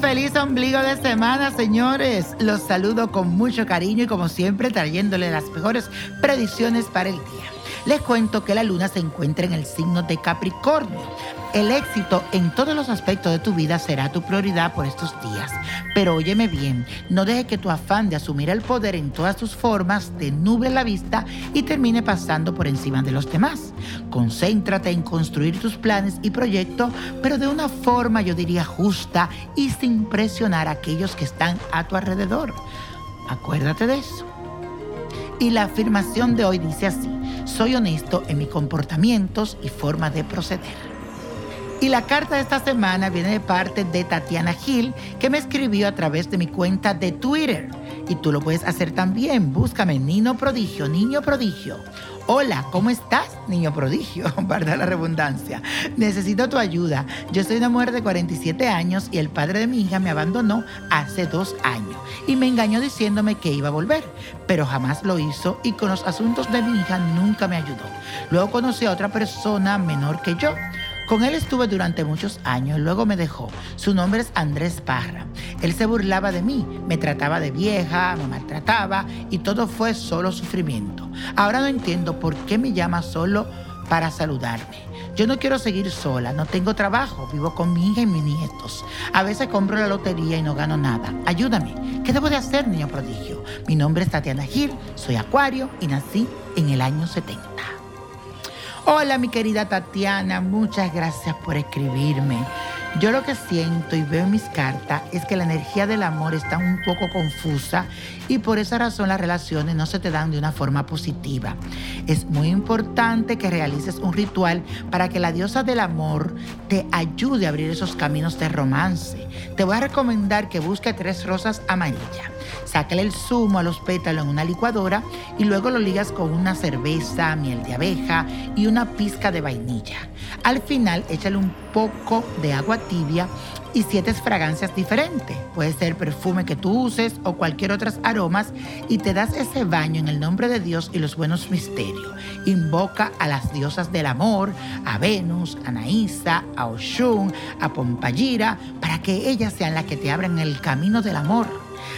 feliz ombligo de semana, señores. Los saludo con mucho cariño y como siempre trayéndole las mejores predicciones para el día. Les cuento que la luna se encuentra en el signo de Capricornio. El éxito en todos los aspectos de tu vida será tu prioridad por estos días. Pero óyeme bien, no deje que tu afán de asumir el poder en todas sus formas te nuble la vista y termine pasando por encima de los demás. Concéntrate en construir tus planes y proyectos, pero de una forma yo diría justa y sin presionar a aquellos que están a tu alrededor. Acuérdate de eso. Y la afirmación de hoy dice así, soy honesto en mis comportamientos y forma de proceder. Y la carta de esta semana viene de parte de Tatiana Gil, que me escribió a través de mi cuenta de Twitter. Y tú lo puedes hacer también. Búscame Niño Prodigio, Niño Prodigio. Hola, ¿cómo estás, niño prodigio? Para la redundancia. Necesito tu ayuda. Yo soy una mujer de 47 años y el padre de mi hija me abandonó hace dos años y me engañó diciéndome que iba a volver, pero jamás lo hizo y con los asuntos de mi hija nunca me ayudó. Luego conocí a otra persona menor que yo con él estuve durante muchos años, luego me dejó. Su nombre es Andrés Parra. Él se burlaba de mí, me trataba de vieja, me maltrataba y todo fue solo sufrimiento. Ahora no entiendo por qué me llama solo para saludarme. Yo no quiero seguir sola, no tengo trabajo, vivo con mi hija y mis nietos. A veces compro la lotería y no gano nada. Ayúdame. ¿Qué debo de hacer, niño prodigio? Mi nombre es Tatiana Gil, soy acuario y nací en el año 70. Hola mi querida Tatiana, muchas gracias por escribirme. Yo lo que siento y veo en mis cartas es que la energía del amor está un poco confusa y por esa razón las relaciones no se te dan de una forma positiva. Es muy importante que realices un ritual para que la diosa del amor te ayude a abrir esos caminos de romance. Te voy a recomendar que busque tres rosas amarillas. Sácale el zumo a los pétalos en una licuadora y luego lo ligas con una cerveza, miel de abeja y una pizca de vainilla. Al final, échale un poco de agua tibia y siete fragancias diferentes. Puede ser perfume que tú uses o cualquier otras aromas y te das ese baño en el nombre de Dios y los buenos misterios. Invoca a las diosas del amor, a Venus, a Naísa, a Oshun, a Pompayira, para que ellas sean las que te abran el camino del amor.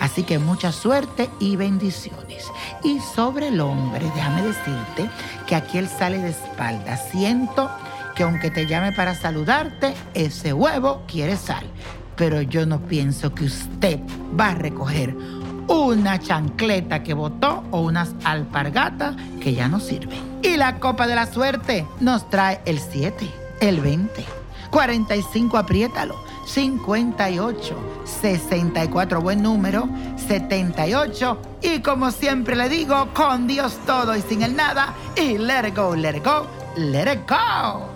Así que mucha suerte y bendiciones. Y sobre el hombre, déjame decirte que aquí él sale de espalda. Siento que aunque te llame para saludarte, ese huevo quiere sal. Pero yo no pienso que usted va a recoger una chancleta que botó o unas alpargatas que ya no sirven. Y la copa de la suerte nos trae el 7, el 20, 45, apriétalo, 58, 64, buen número, 78 y como siempre le digo, con Dios todo y sin el nada y let it go, let it go, let it go.